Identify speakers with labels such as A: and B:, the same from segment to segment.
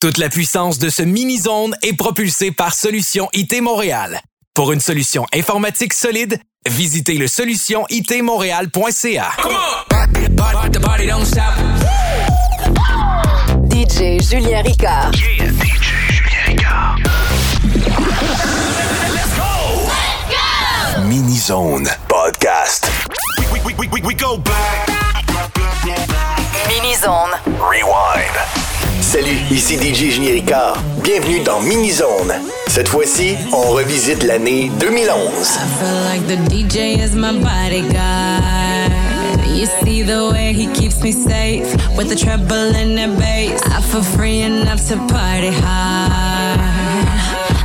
A: Toute la puissance de ce mini-zone est propulsée par Solution IT Montréal. Pour une solution informatique solide, visitez le solutionitmontréal.ca.
B: DJ Julien Ricard.
C: Mini-Zone Podcast.
B: Mini-zone.
C: Rewind. Salut, ici DJ Julien Ricard. Bienvenue dans Mini-Zone. Cette fois-ci, on revisite l'année 2011.
D: I feel like the DJ is my bodyguard. You see the way he keeps me safe with the treble and the bass. I feel free enough to party hard.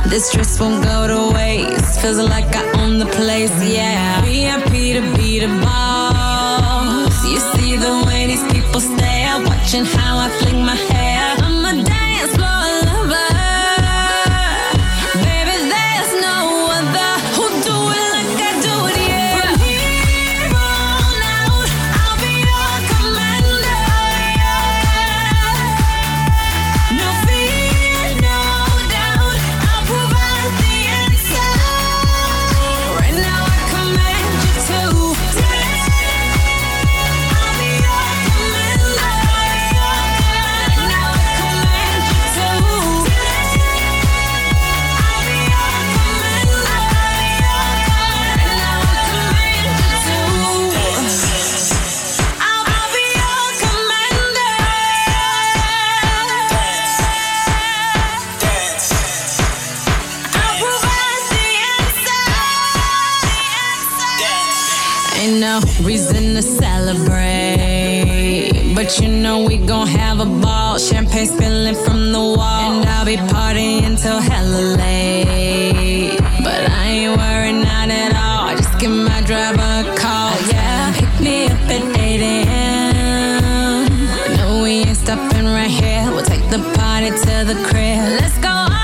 D: This stress won't go to waste. Feels like I own the place, yeah. VIP to be the boss. You see the way these people stare, watching how I fling my hair. But you know we gon' have a ball. Champagne spilling from the wall. And I'll be partying till hella late. But I ain't worried, not at all. Just give my driver a call. Yeah, pick me up at 8 a.m. No, we ain't stopping right here. We'll take the party to the crib. Let's go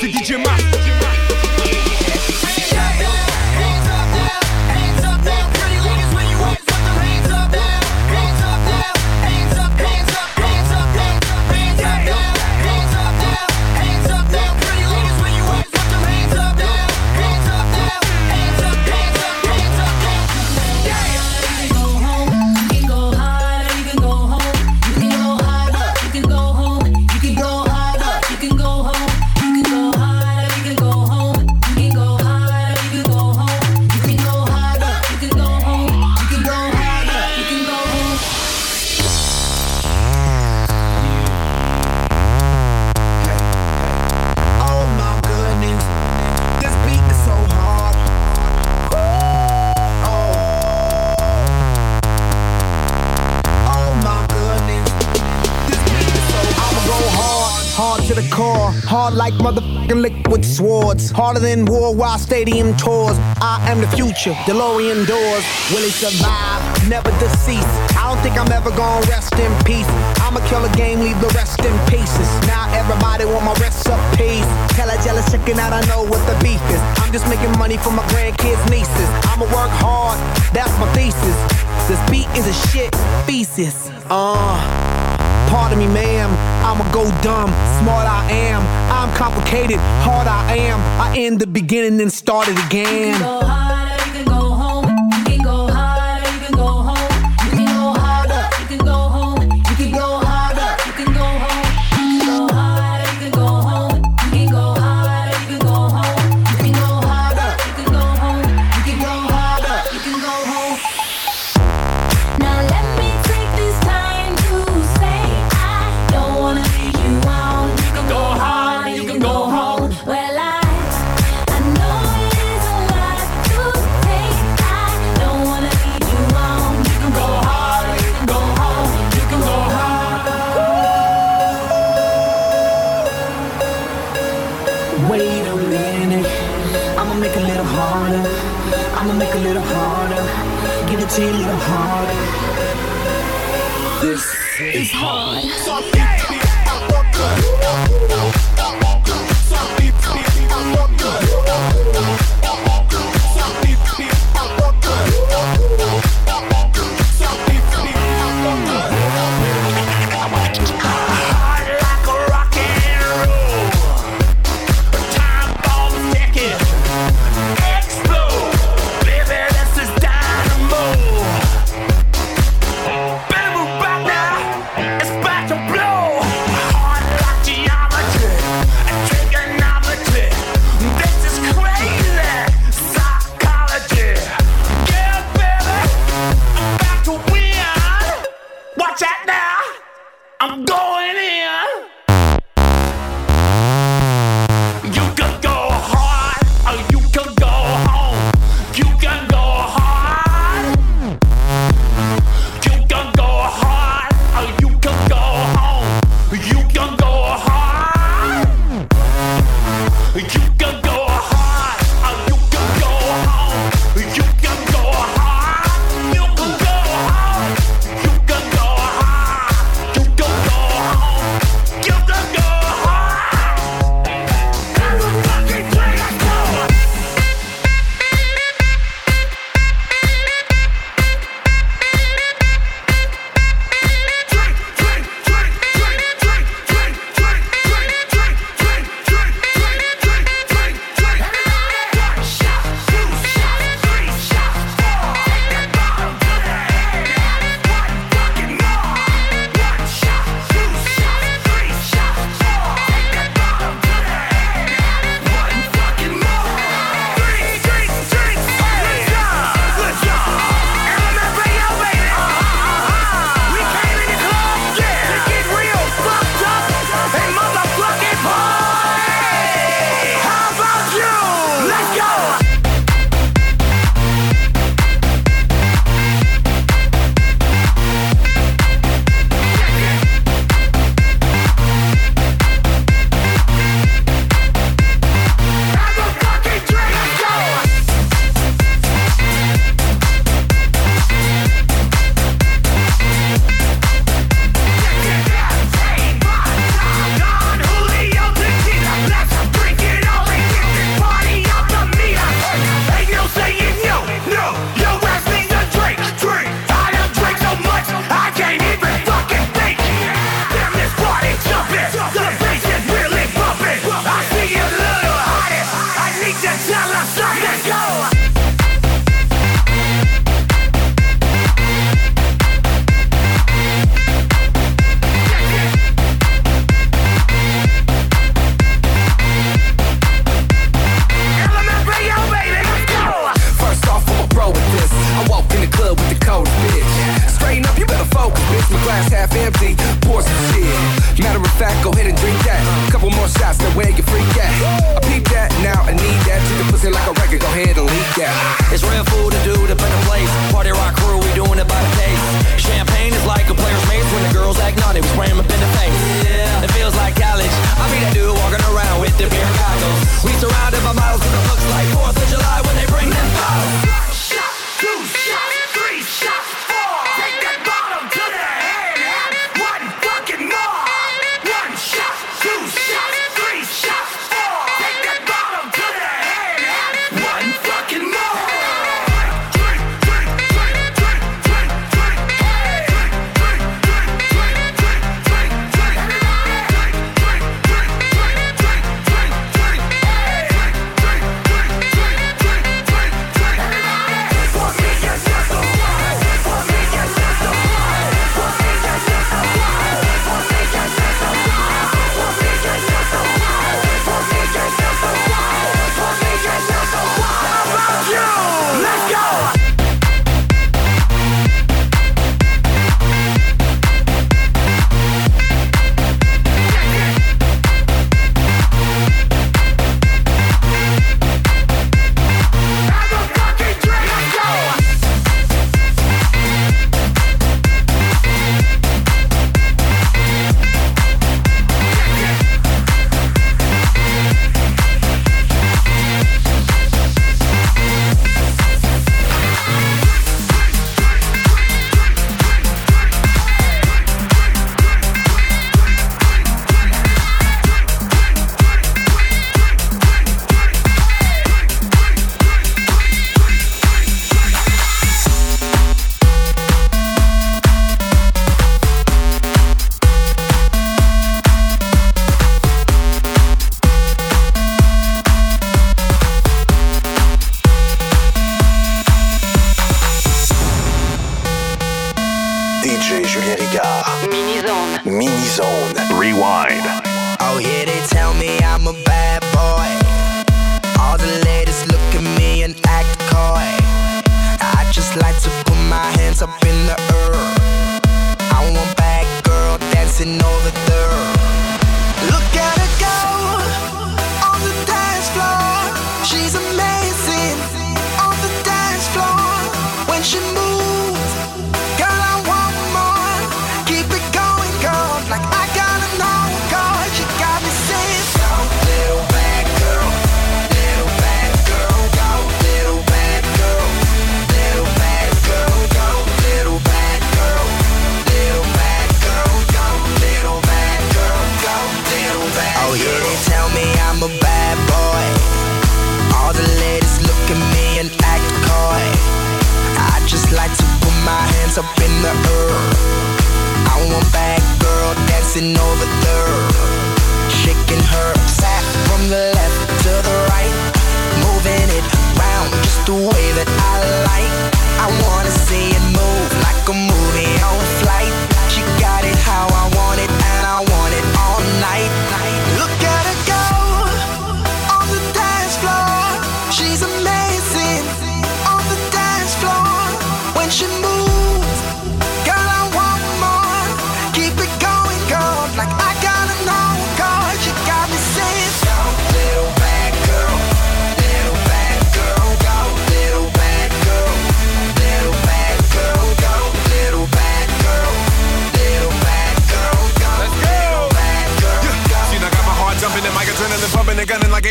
E: C'est DJ Max.
F: Oh harder than worldwide stadium tours. I am the future, DeLorean doors. Will he survive? Never deceased. I don't think I'm ever gonna rest in peace. I'ma kill a game, leave the rest in pieces. Now everybody want my recipes. Tell a jealous chicken out, I know what the beef is. I'm just making money for my grandkids, nieces. I'ma work hard, that's my thesis. This beat is a shit thesis. Uh, pardon me, ma'am. I'ma go dumb, smart I am. I'm complicated, hard I am. I end the beginning and start it again.
G: This is hard. So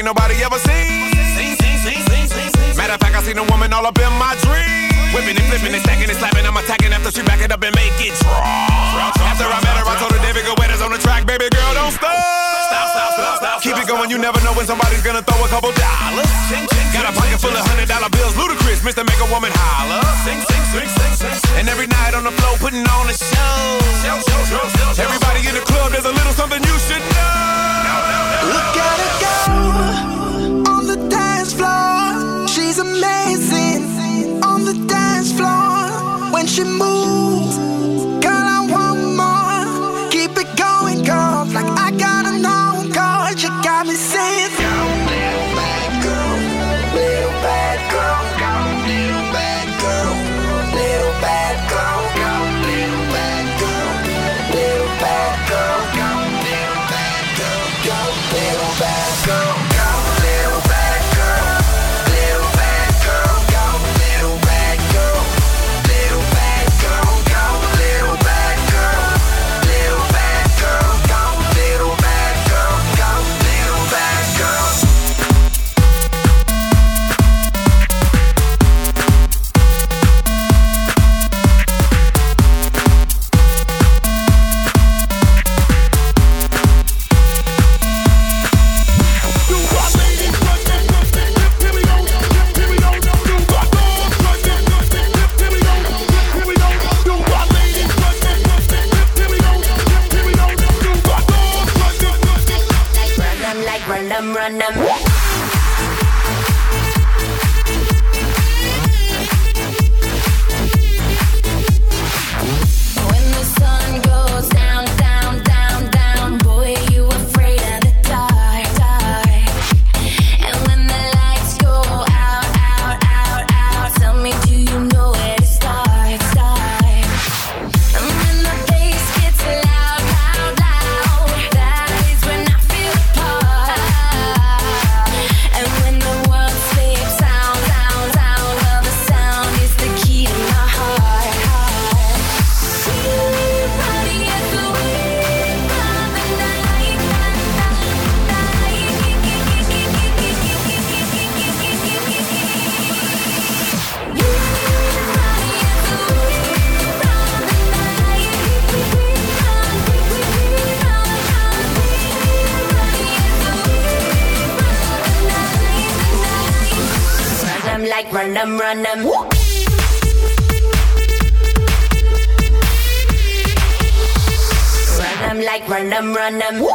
E: ain't nobody ever seen. Matter of fact, I seen a woman all up in my dream. Whipping and flipping and stacking and slapping. I'm attacking after she back it up and make it drop. After I met her, I told her David Guetta's on the track, baby girl, don't stop. Keep it going, you never know when somebody's gonna throw a couple dollars. Got a pocket full of hundred dollar bills, Ludacris, Mr. Make a Woman holler. And every night on the floor, putting on a show. Everybody in the club, there's a little something you should know.
H: Look at her go on the dance floor. She's amazing on the dance floor when she moves na na
D: on them.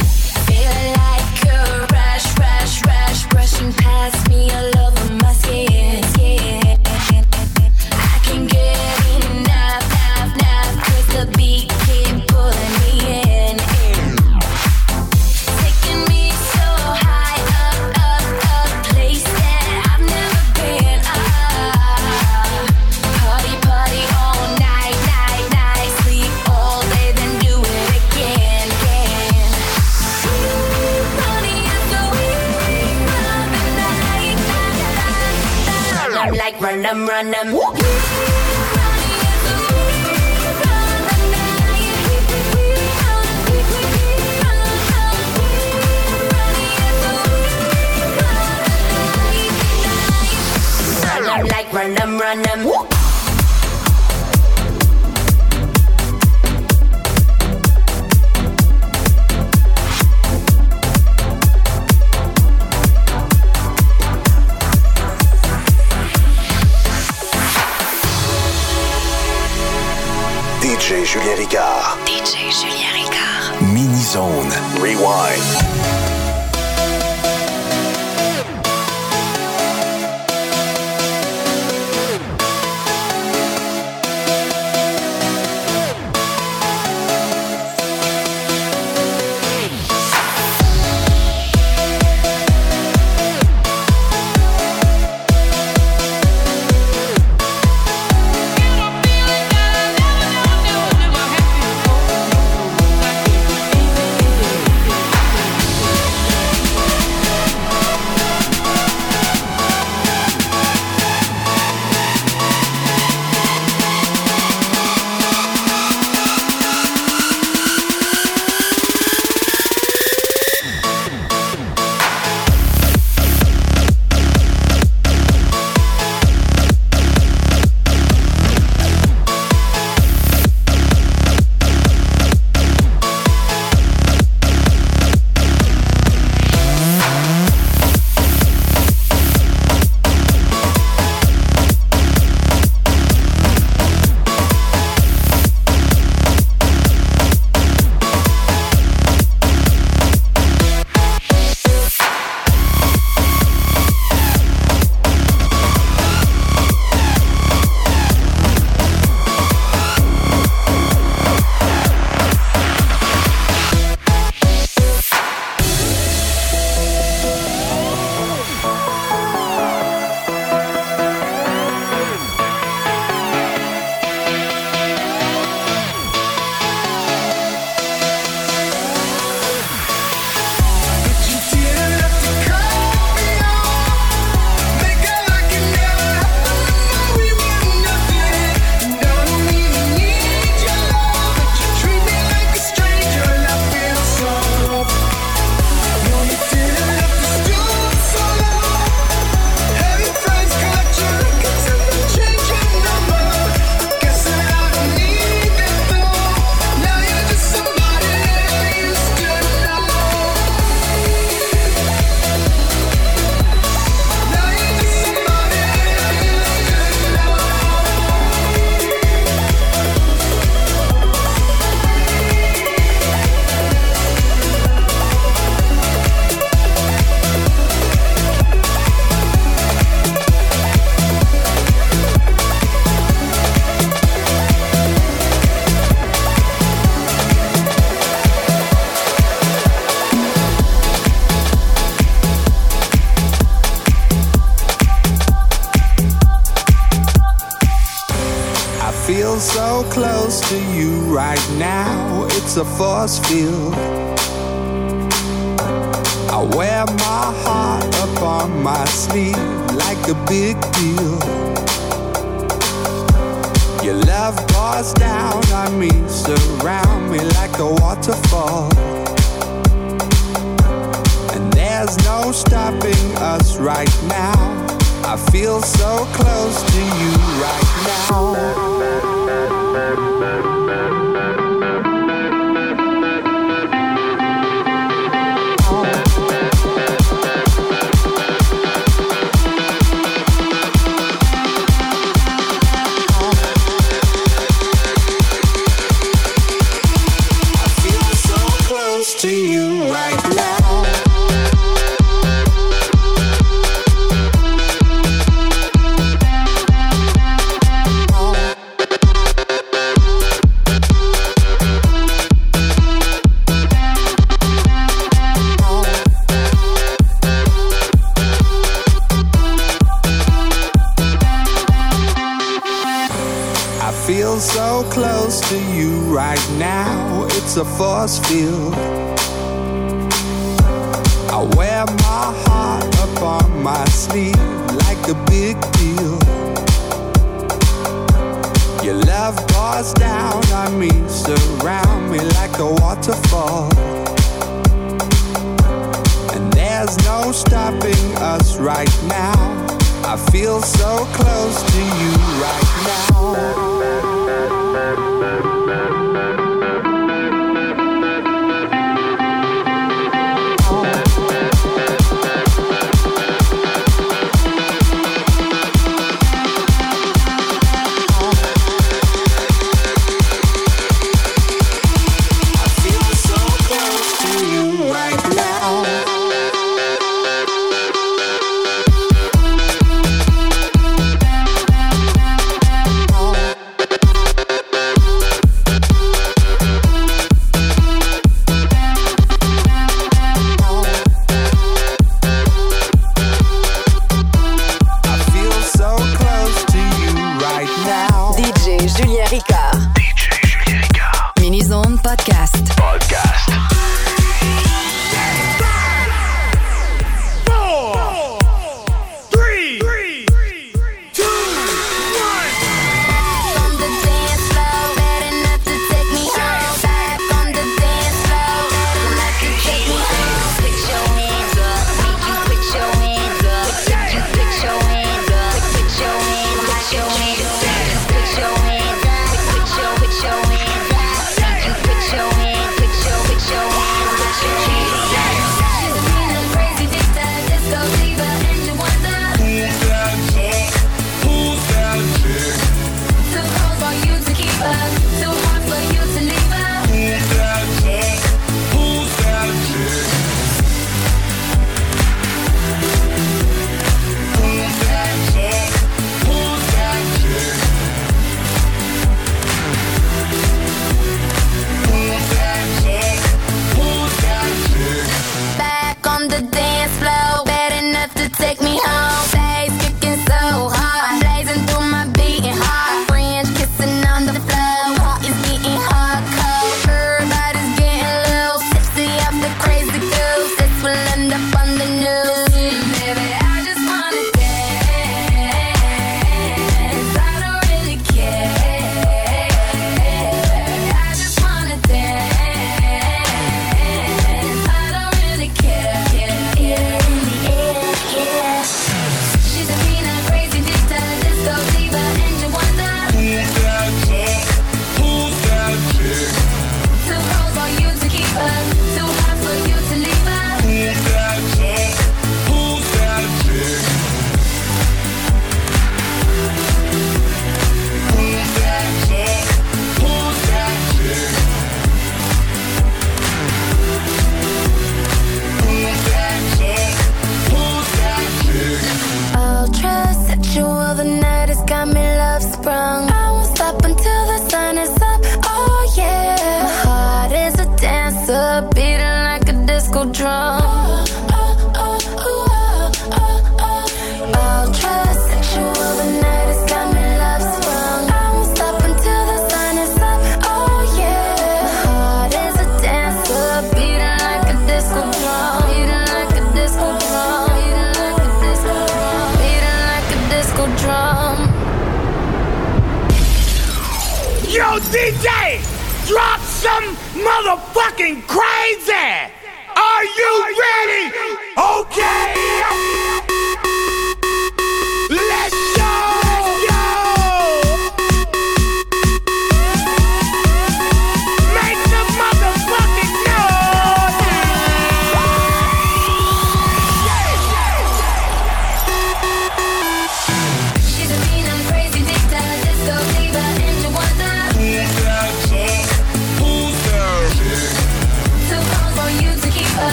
D: A
I: force field.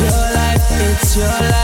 I: Your
J: life, it's your life.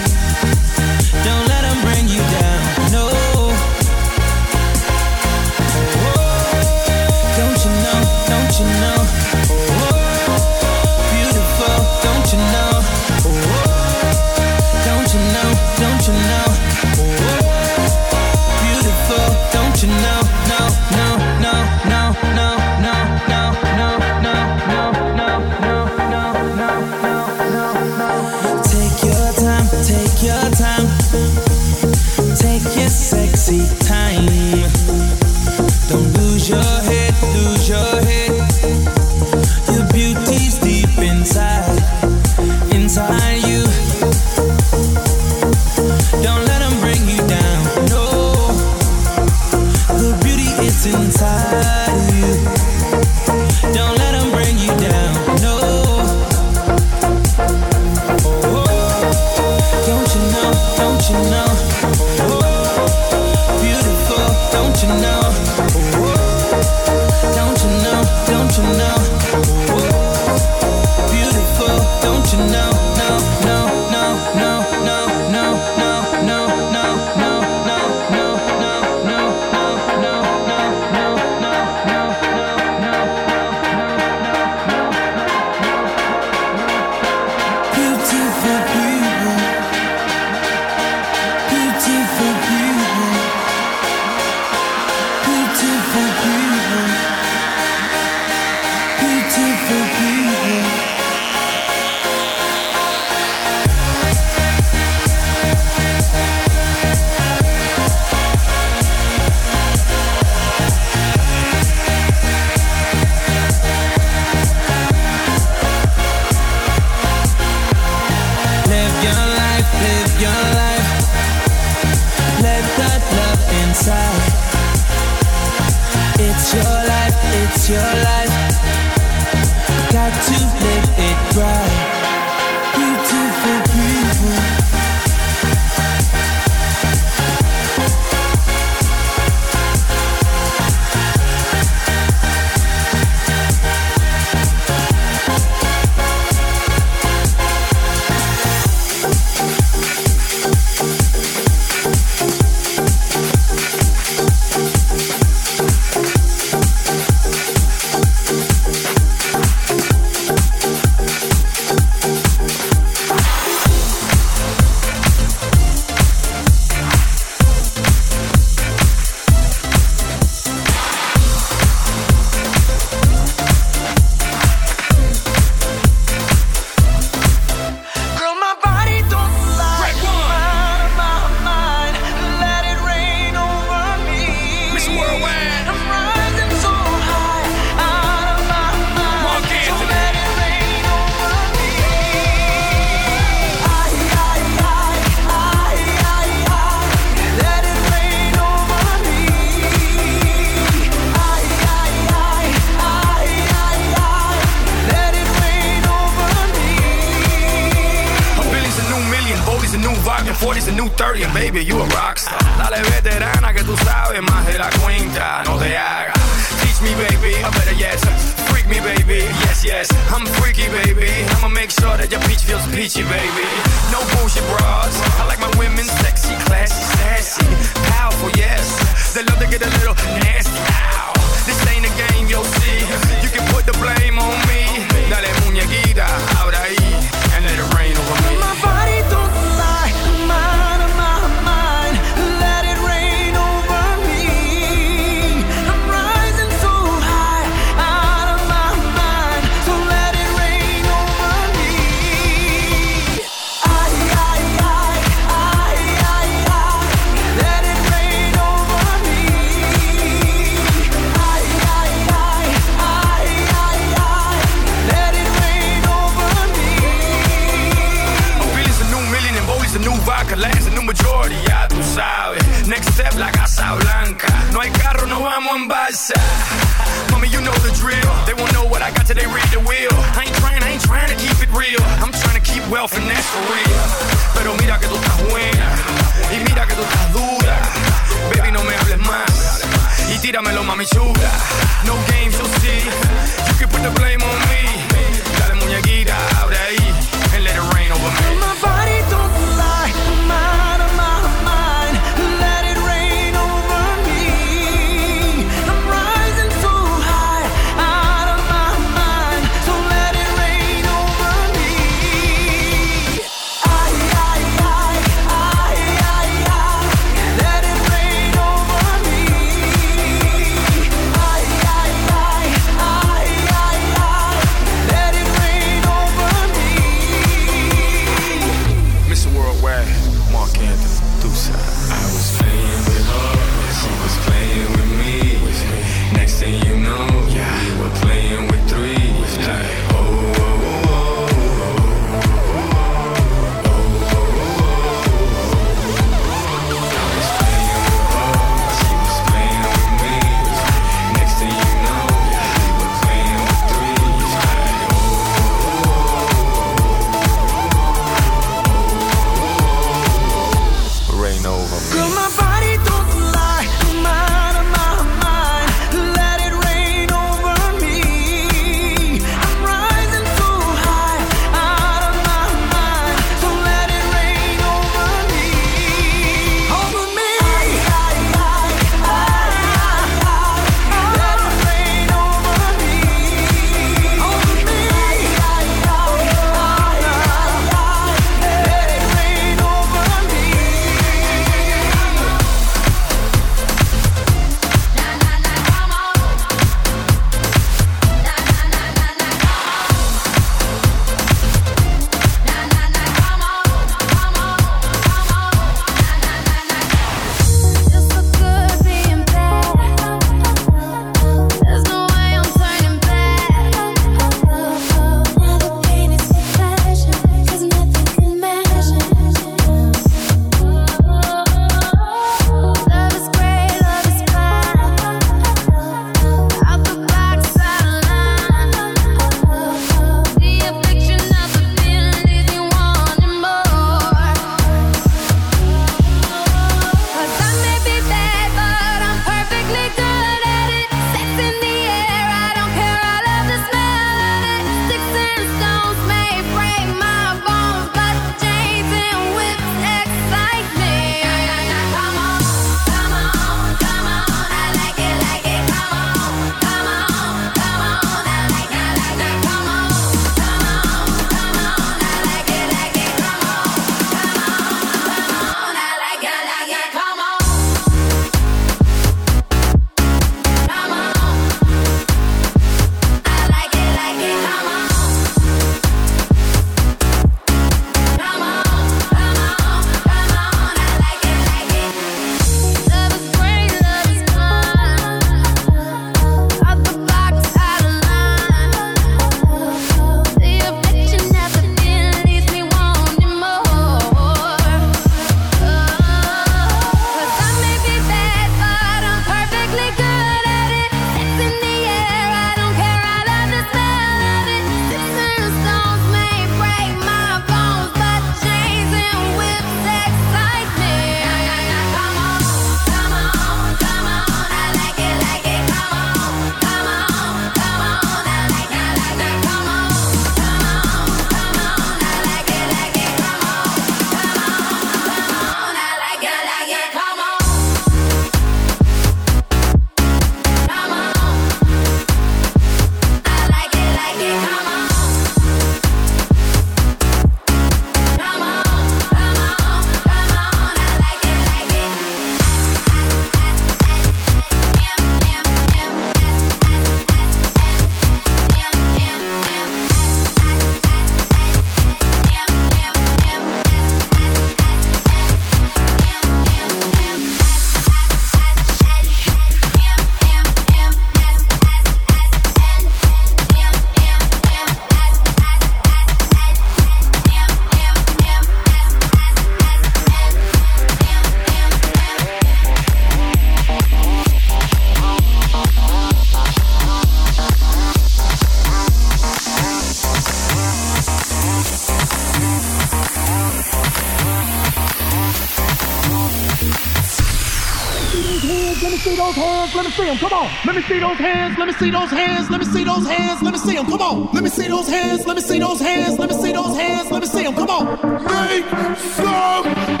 K: hands. Let me see those hands. Let me see those hands. Let me see them. Come on. Let me see those hands. Let me see those hands. Let me see those hands. Let me see them. Come on. Make some.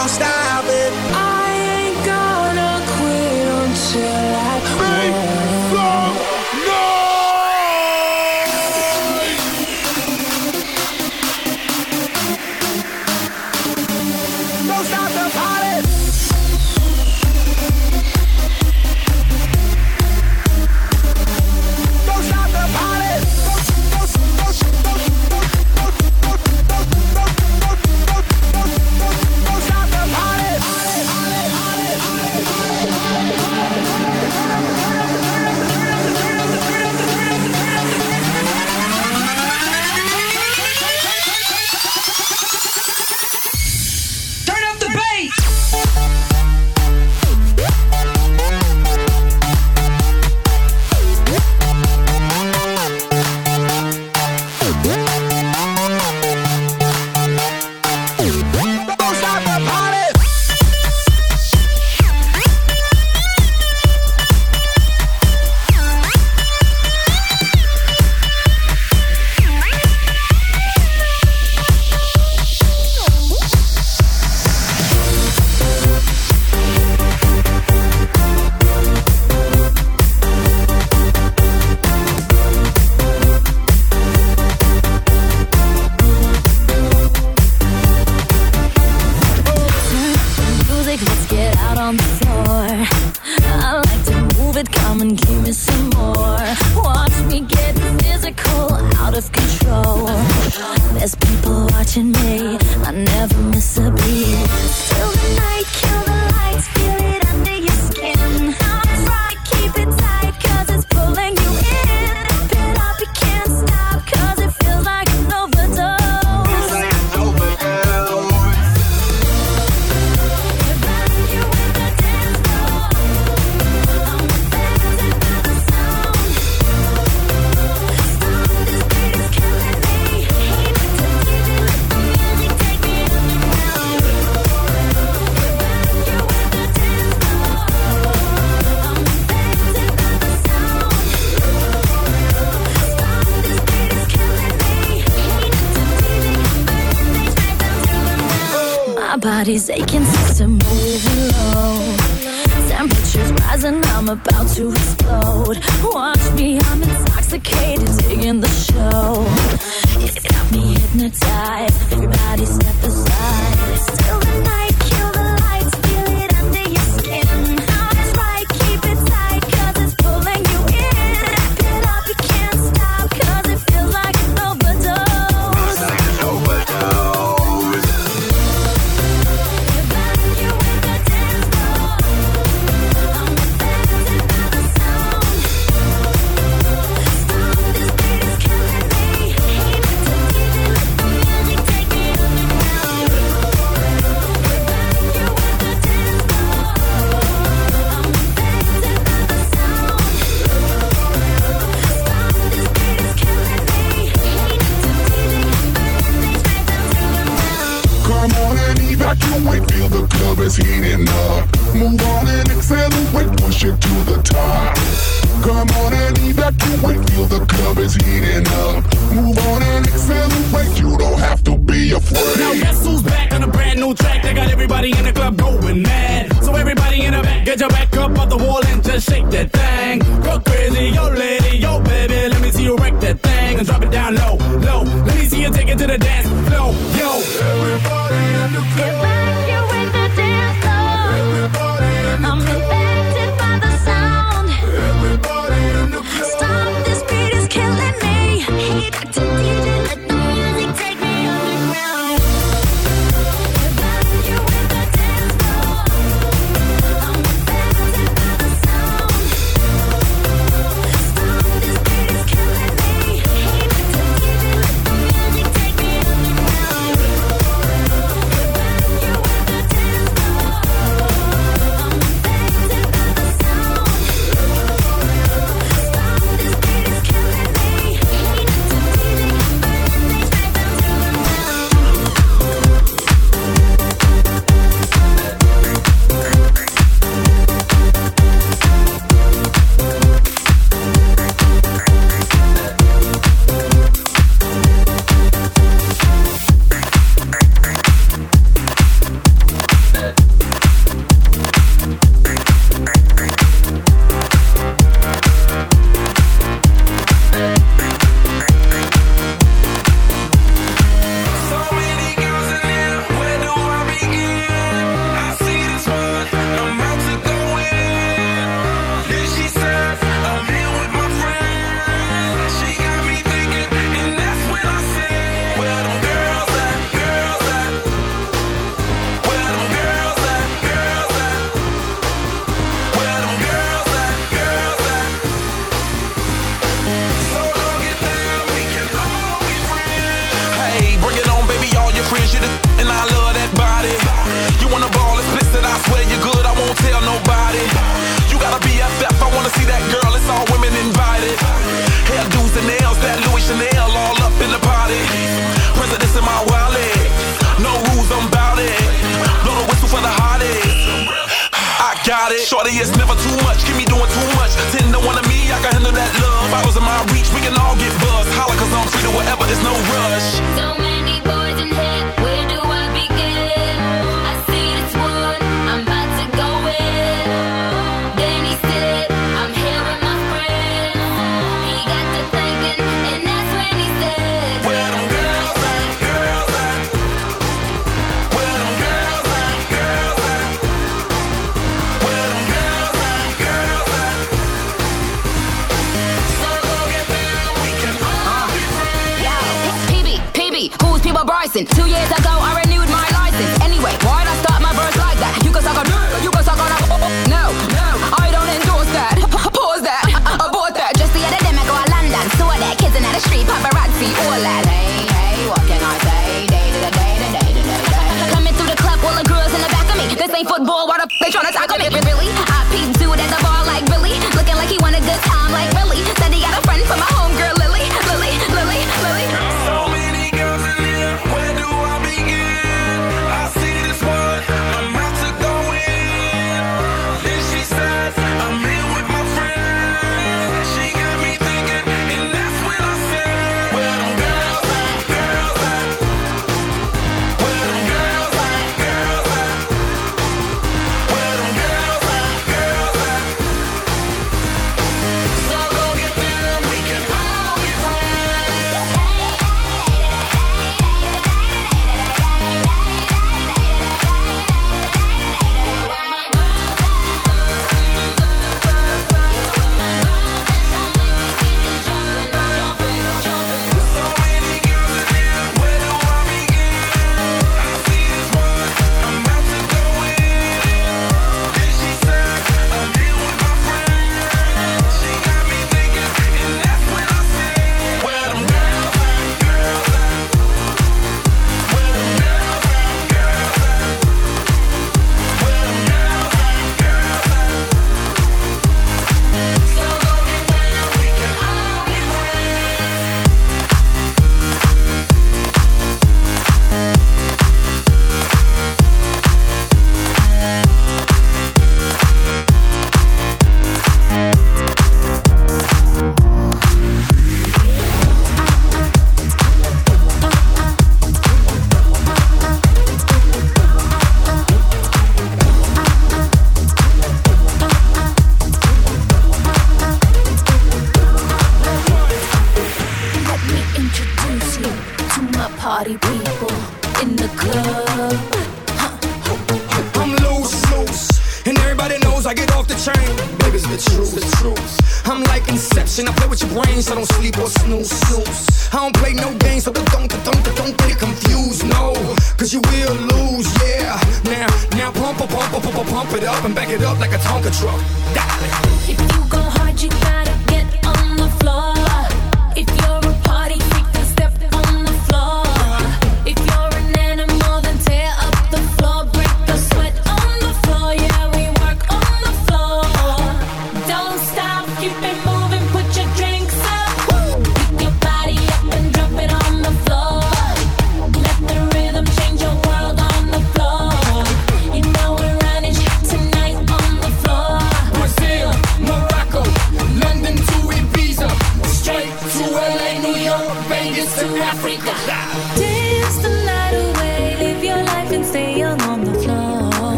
L: don't stop
M: body's aching, system moving low. Temperatures rising, I'm about to explode. Watch me, I'm intoxicated, digging the show. It's got me hypnotized. Everybody step aside. Still the night.
L: Nó sẽ.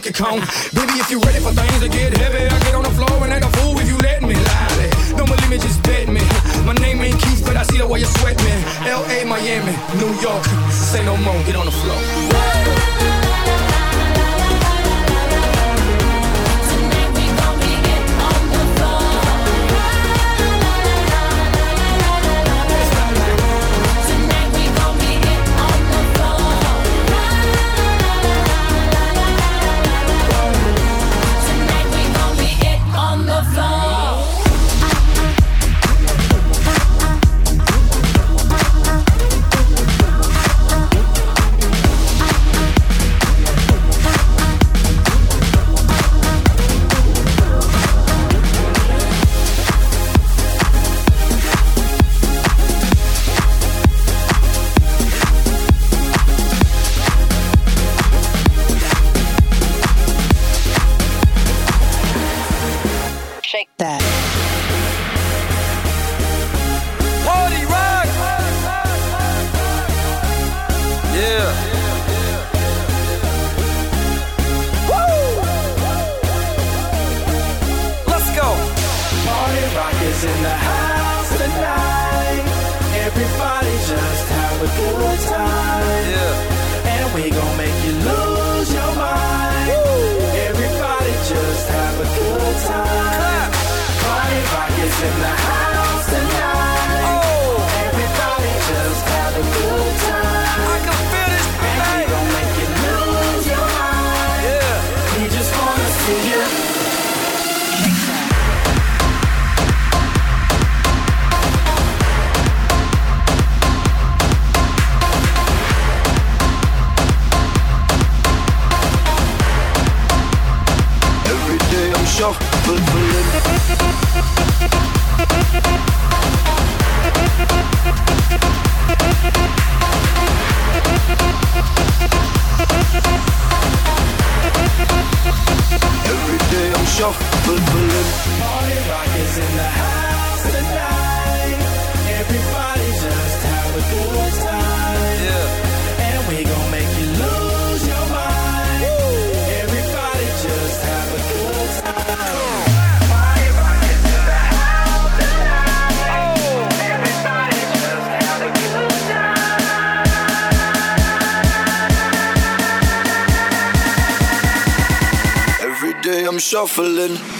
L: Donkey Kong. Baby, if you ready for things to get heavy, I get on the floor and act a fool if you let me. Lie. Don't believe me, just bet me. My name ain't Keith, but I see the way you sweat me. L.A., Miami, New York, say no more, get on the floor.
N: Shuffling.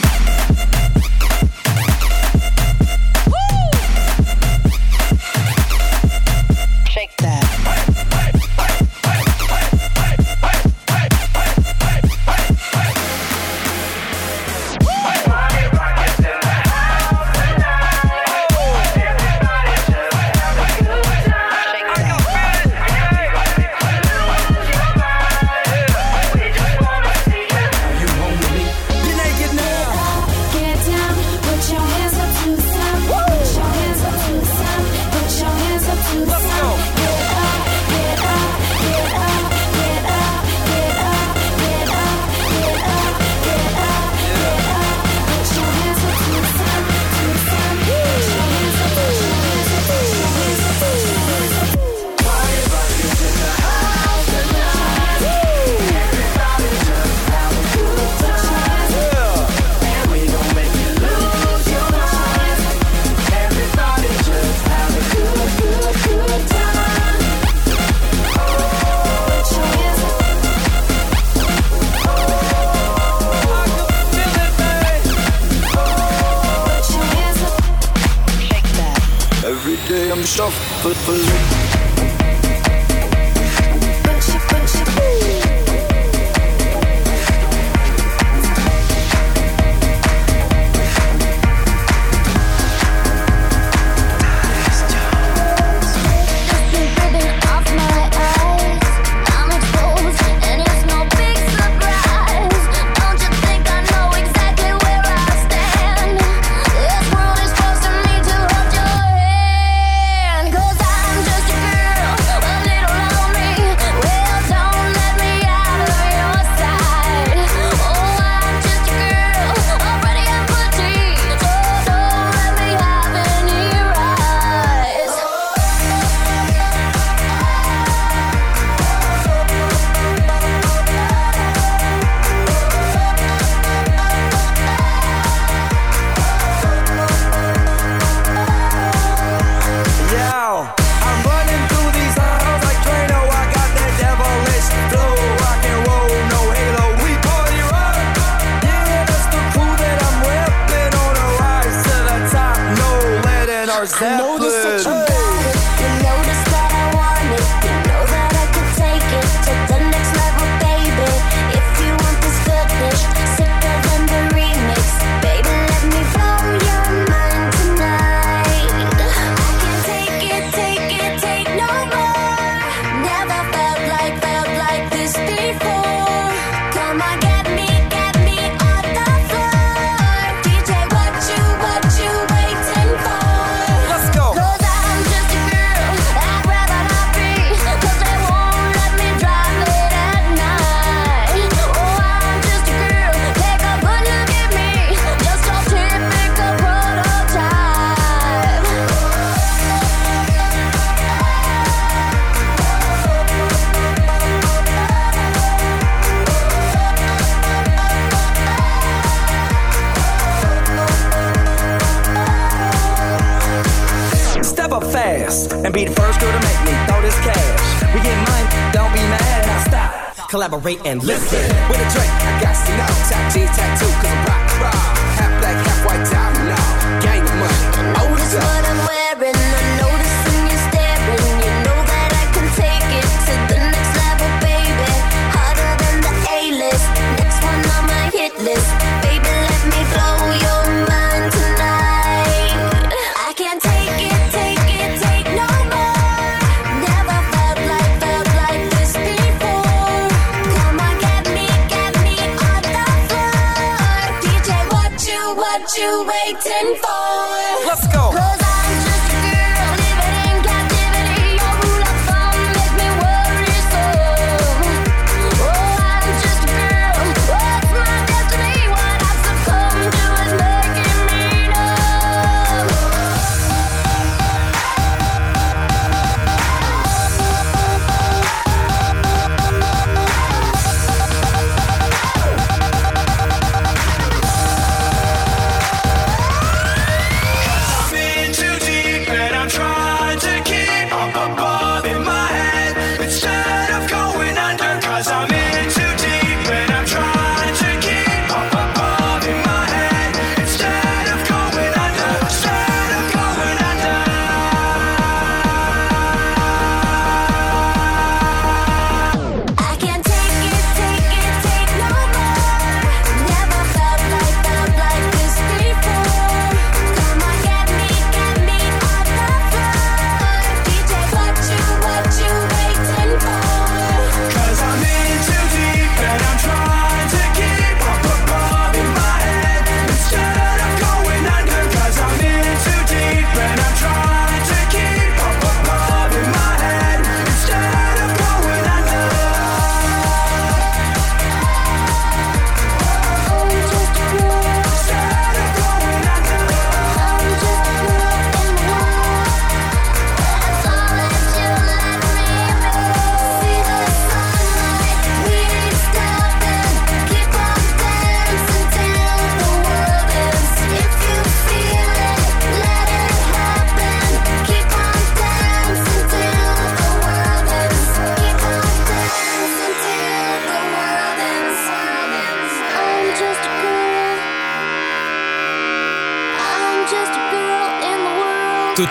O: tolerate and
D: listen.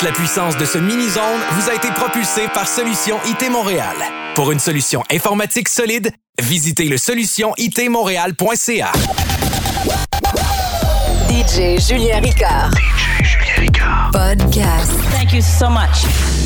A: La puissance de ce mini-zone vous a été propulsée par Solution IT Montréal. Pour une solution informatique solide, visitez le solutionitmontréal.ca.
B: DJ Julien Ricard.
P: DJ Julien Ricard.
B: Podcast.
Q: Thank you so much.